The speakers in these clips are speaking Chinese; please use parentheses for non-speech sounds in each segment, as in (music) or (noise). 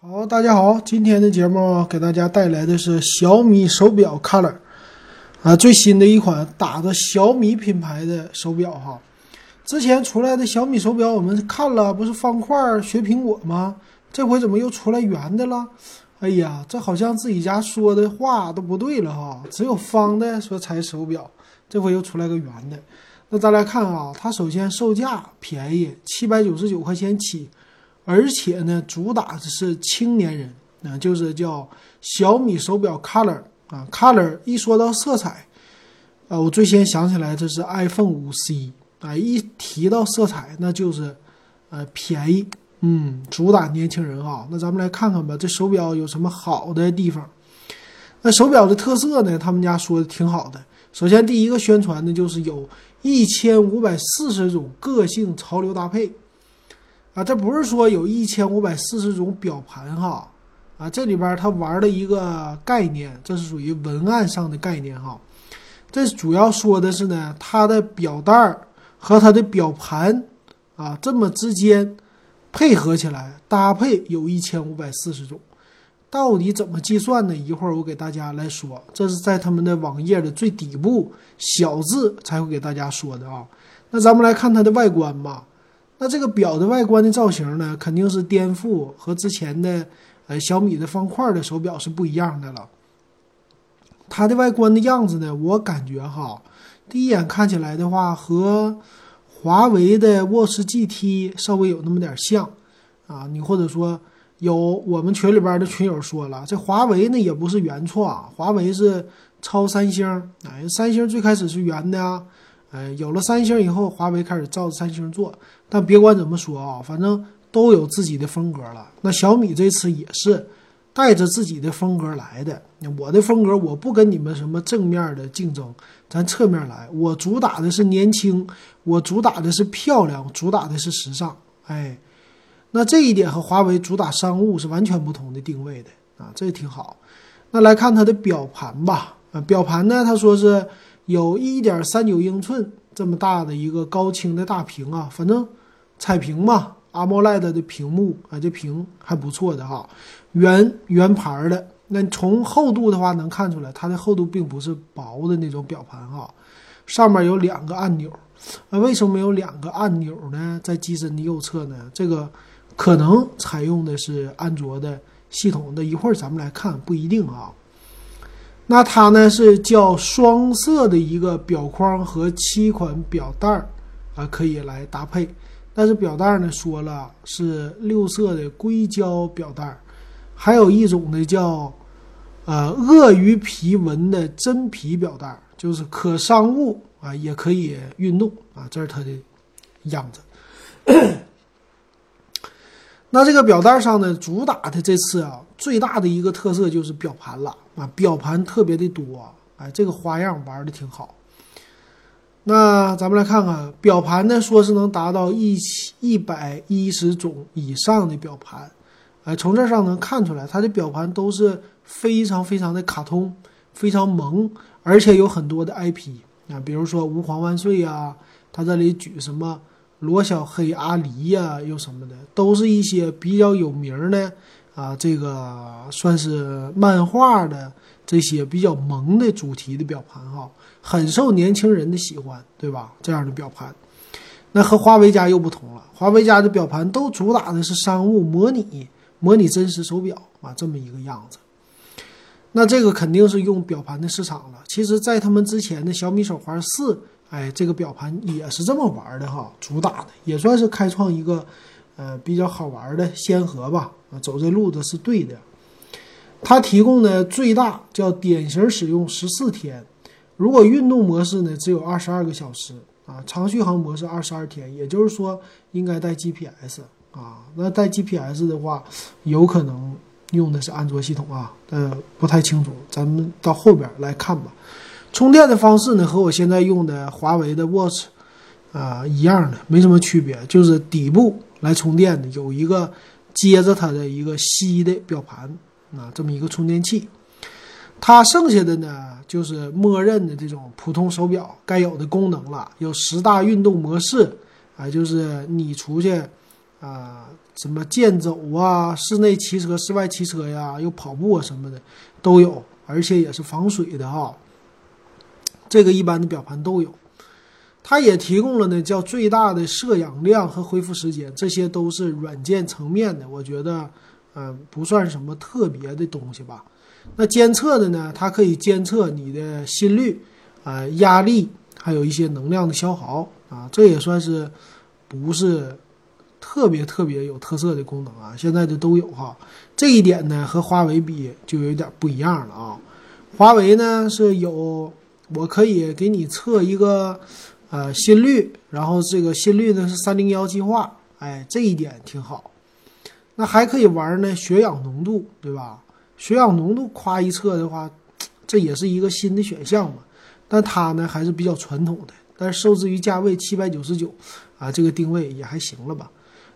好，大家好，今天的节目给大家带来的是小米手表 Color，啊，最新的一款打着小米品牌的手表哈。之前出来的小米手表我们看了，不是方块学苹果吗？这回怎么又出来圆的了？哎呀，这好像自己家说的话都不对了哈，只有方的说才手表，这回又出来个圆的。那咱来看啊，它首先售价便宜，七百九十九块钱起。而且呢，主打的是青年人，啊，就是叫小米手表 Color 啊，Color 一说到色彩，啊，我最先想起来这是 iPhone 五 C 啊，一提到色彩那就是，呃，便宜，嗯，主打年轻人啊。那咱们来看看吧，这手表有什么好的地方？那手表的特色呢？他们家说的挺好的。首先第一个宣传的就是有一千五百四十种个性潮流搭配。啊，这不是说有一千五百四十种表盘哈，啊，这里边它玩的一个概念，这是属于文案上的概念哈。这主要说的是呢，它的表带儿和它的表盘啊，这么之间配合起来搭配有一千五百四十种，到底怎么计算呢？一会儿我给大家来说，这是在他们的网页的最底部小字才会给大家说的啊。那咱们来看它的外观吧。那这个表的外观的造型呢，肯定是颠覆和之前的呃小米的方块的手表是不一样的了。它的外观的样子呢，我感觉哈，第一眼看起来的话，和华为的 Watch GT 稍微有那么点像啊。你或者说有我们群里边的群友说了，这华为呢也不是原创，华为是抄三星，哎，三星最开始是圆的啊。哎，有了三星以后，华为开始照着三星做。但别管怎么说啊，反正都有自己的风格了。那小米这次也是带着自己的风格来的。我的风格，我不跟你们什么正面的竞争，咱侧面来。我主打的是年轻，我主打的是漂亮，主打的是时尚。哎，那这一点和华为主打商务是完全不同的定位的啊，这挺好。那来看它的表盘吧。啊，表盘呢，他说是。有一点三九英寸这么大的一个高清的大屏啊，反正彩屏嘛，AMOLED 的屏幕啊，这屏还不错的哈，圆圆盘的。那从厚度的话能看出来，它的厚度并不是薄的那种表盘哈。上面有两个按钮，那为什么有两个按钮呢？在机身的右侧呢？这个可能采用的是安卓的系统的，一会儿咱们来看，不一定啊。那它呢是叫双色的一个表框和七款表带儿啊，可以来搭配。但是表带儿呢说了是六色的硅胶表带儿，还有一种呢叫呃鳄鱼皮纹的真皮表带儿，就是可商务啊，也可以运动啊，这是它的样子。(clears throat) 那这个表带上呢，主打的这次啊，最大的一个特色就是表盘了啊，表盘特别的多，哎，这个花样玩的挺好。那咱们来看看表盘呢，说是能达到一一百一十种以上的表盘，哎，从这上能看出来，它的表盘都是非常非常的卡通，非常萌，而且有很多的 IP 啊，比如说吾皇万岁呀，它这里举什么？罗小黑、阿狸呀，又什么的，都是一些比较有名的啊，这个算是漫画的这些比较萌的主题的表盘哈，很受年轻人的喜欢，对吧？这样的表盘，那和华为家又不同了，华为家的表盘都主打的是商务模拟、模拟真实手表啊，这么一个样子。那这个肯定是用表盘的市场了。其实，在他们之前的小米手环四。哎，这个表盘也是这么玩的哈，主打的也算是开创一个，呃，比较好玩的先河吧。啊，走这路子是对的。它提供的最大叫典型使用十四天，如果运动模式呢只有二十二个小时啊，长续航模式二十二天，也就是说应该带 GPS 啊。那带 GPS 的话，有可能用的是安卓系统啊，呃，不太清楚，咱们到后边来看吧。充电的方式呢，和我现在用的华为的 Watch 啊一样的，没什么区别，就是底部来充电的有一个接着它的一个吸的表盘啊，这么一个充电器。它剩下的呢，就是默认的这种普通手表该有的功能了，有十大运动模式啊，就是你出去啊，什么健走啊、室内骑车、室外骑车呀，又跑步啊什么的都有，而且也是防水的哈。这个一般的表盘都有。它也提供了呢，叫最大的摄氧量和恢复时间，这些都是软件层面的，我觉得，嗯，不算什么特别的东西吧。那监测的呢，它可以监测你的心率、啊压力，还有一些能量的消耗啊，这也算是不是特别特别有特色的功能啊。现在的都有哈，这一点呢和华为比就有点不一样了啊。华为呢是有，我可以给你测一个。呃，心率，然后这个心率呢是三零幺计划，哎，这一点挺好。那还可以玩呢，血氧浓度，对吧？血氧浓度夸一测的话，这也是一个新的选项嘛。但它呢还是比较传统的，但是受制于价位七百九十九，啊，这个定位也还行了吧？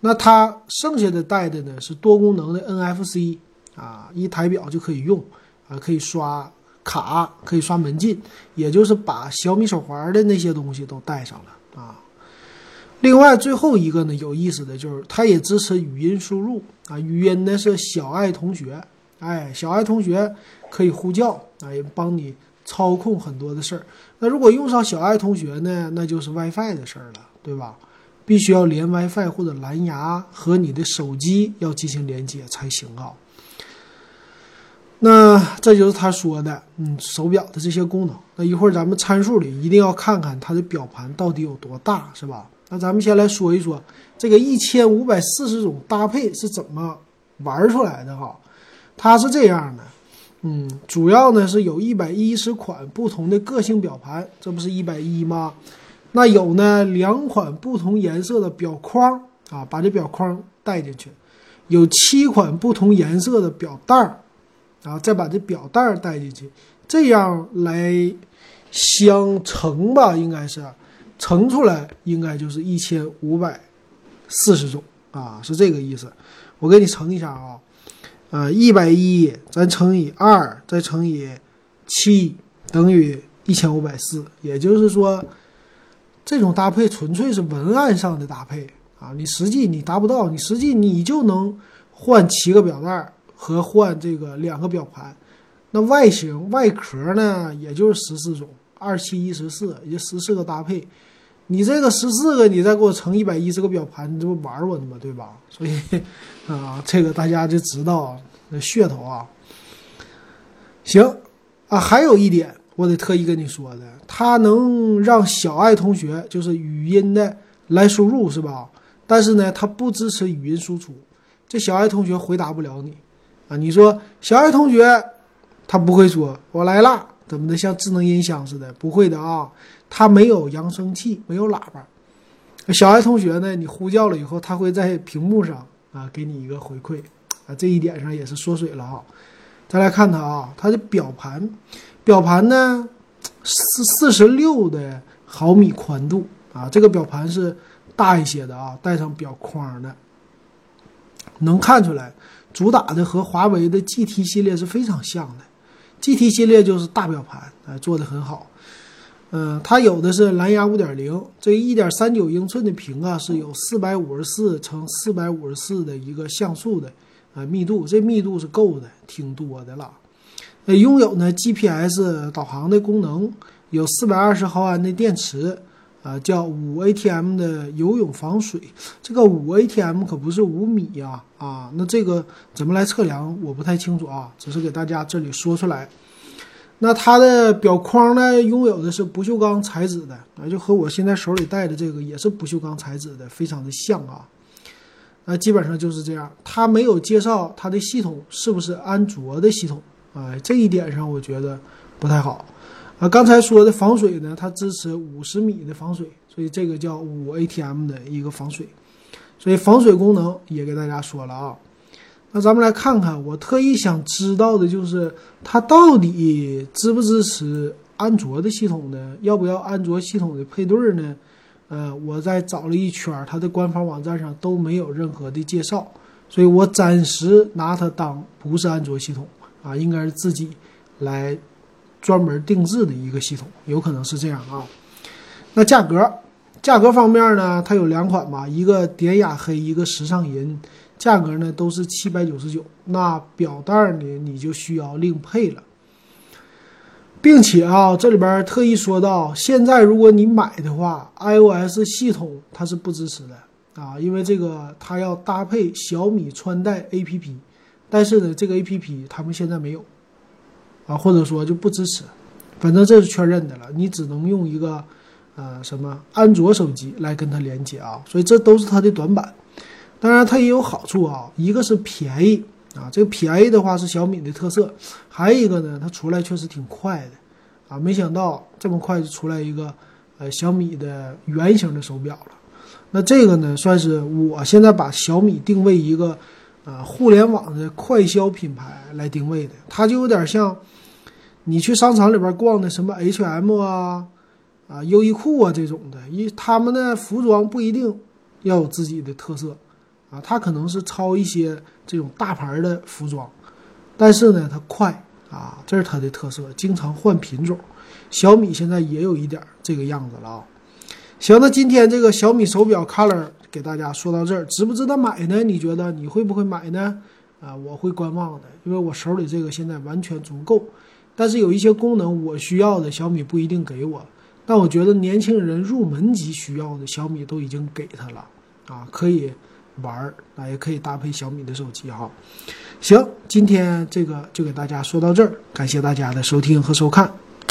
那它剩下的带的呢是多功能的 NFC，啊，一台表就可以用，啊，可以刷。卡可以刷门禁，也就是把小米手环的那些东西都带上了啊。另外，最后一个呢，有意思的就是它也支持语音输入啊。语音呢是小爱同学，哎，小爱同学可以呼叫啊，也帮你操控很多的事儿。那如果用上小爱同学呢，那就是 WiFi 的事儿了，对吧？必须要连 WiFi 或者蓝牙和你的手机要进行连接才行啊。那这就是他说的，嗯，手表的这些功能。那一会儿咱们参数里一定要看看它的表盘到底有多大，是吧？那咱们先来说一说这个一千五百四十种搭配是怎么玩出来的哈。它是这样的，嗯，主要呢是有一百一十款不同的个性表盘，这不是一百一吗？那有呢两款不同颜色的表框啊，把这表框带进去，有七款不同颜色的表带儿。然后再把这表带带进去，这样来相乘吧，应该是乘出来，应该就是一千五百四十种啊，是这个意思。我给你乘一下啊，呃，一百一咱乘以二，再乘以七，等于一千五百四。也就是说，这种搭配纯粹是文案上的搭配啊，你实际你达不到，你实际你就能换七个表带儿。和换这个两个表盘，那外形外壳呢，也就是十四种，二七一十四，也就十四个搭配。你这个十四个，你再给我乘一百一十个表盘，你这不玩我呢吗？对吧？所以 (laughs) 啊，这个大家就知道那噱头啊。行啊，还有一点，我得特意跟你说的，它能让小爱同学就是语音的来输入，是吧？但是呢，它不支持语音输出，这小爱同学回答不了你。你说小爱同学，他不会说“我来啦”怎么的，像智能音箱似的，不会的啊。他没有扬声器，没有喇叭。小爱同学呢，你呼叫了以后，他会在屏幕上啊给你一个回馈啊，这一点上也是缩水了啊。再来看它啊，它的表盘，表盘呢是四十六的毫米宽度啊，这个表盘是大一些的啊，带上表框的，能看出来。主打的和华为的 GT 系列是非常像的，GT 系列就是大表盘，哎，做的很好。嗯，它有的是蓝牙5.0，这1.39英寸的屏啊，是有454乘454的一个像素的啊密度，这密度是够的，挺多的了。呃，拥有呢 GPS 导航的功能，有420毫安的电池。啊，叫五 ATM 的游泳防水，这个五 ATM 可不是五米呀，啊，那这个怎么来测量？我不太清楚啊，只是给大家这里说出来。那它的表框呢，拥有的是不锈钢材质的，啊，就和我现在手里戴的这个也是不锈钢材质的，非常的像啊。那基本上就是这样，它没有介绍它的系统是不是安卓的系统，啊，这一点上我觉得不太好。啊，刚才说的防水呢，它支持五十米的防水，所以这个叫五 ATM 的一个防水，所以防水功能也给大家说了啊。那咱们来看看，我特意想知道的就是它到底支不支持安卓的系统呢？要不要安卓系统的配对呢？呃，我在找了一圈，它的官方网站上都没有任何的介绍，所以我暂时拿它当不是安卓系统啊，应该是自己来。专门定制的一个系统，有可能是这样啊。那价格，价格方面呢，它有两款嘛，一个典雅黑，一个时尚银，价格呢都是七百九十九。那表带呢，你就需要另配了。并且啊，这里边特意说到，现在如果你买的话，iOS 系统它是不支持的啊，因为这个它要搭配小米穿戴 APP，但是呢，这个 APP 他们现在没有啊，或者说就不支持，反正这是确认的了，你只能用一个呃什么安卓手机来跟它连接啊，所以这都是它的短板。当然，它也有好处啊，一个是便宜。啊，这个便宜的话是小米的特色，还有一个呢，它出来确实挺快的，啊，没想到这么快就出来一个，呃，小米的圆形的手表了。那这个呢，算是我现在把小米定位一个，呃，互联网的快消品牌来定位的，它就有点像你去商场里边逛的什么 H&M 啊，啊，优衣库啊这种的，一他们的服装不一定要有自己的特色。啊，它可能是抄一些这种大牌的服装，但是呢，它快啊，这是它的特色，经常换品种。小米现在也有一点这个样子了啊。行，那今天这个小米手表 Color 给大家说到这儿，值不值得买呢？你觉得你会不会买呢？啊，我会观望的，因为我手里这个现在完全足够，但是有一些功能我需要的小米不一定给我，但我觉得年轻人入门级需要的小米都已经给他了啊，可以。玩儿啊，也可以搭配小米的手机哈。行，今天这个就给大家说到这儿，感谢大家的收听和收看。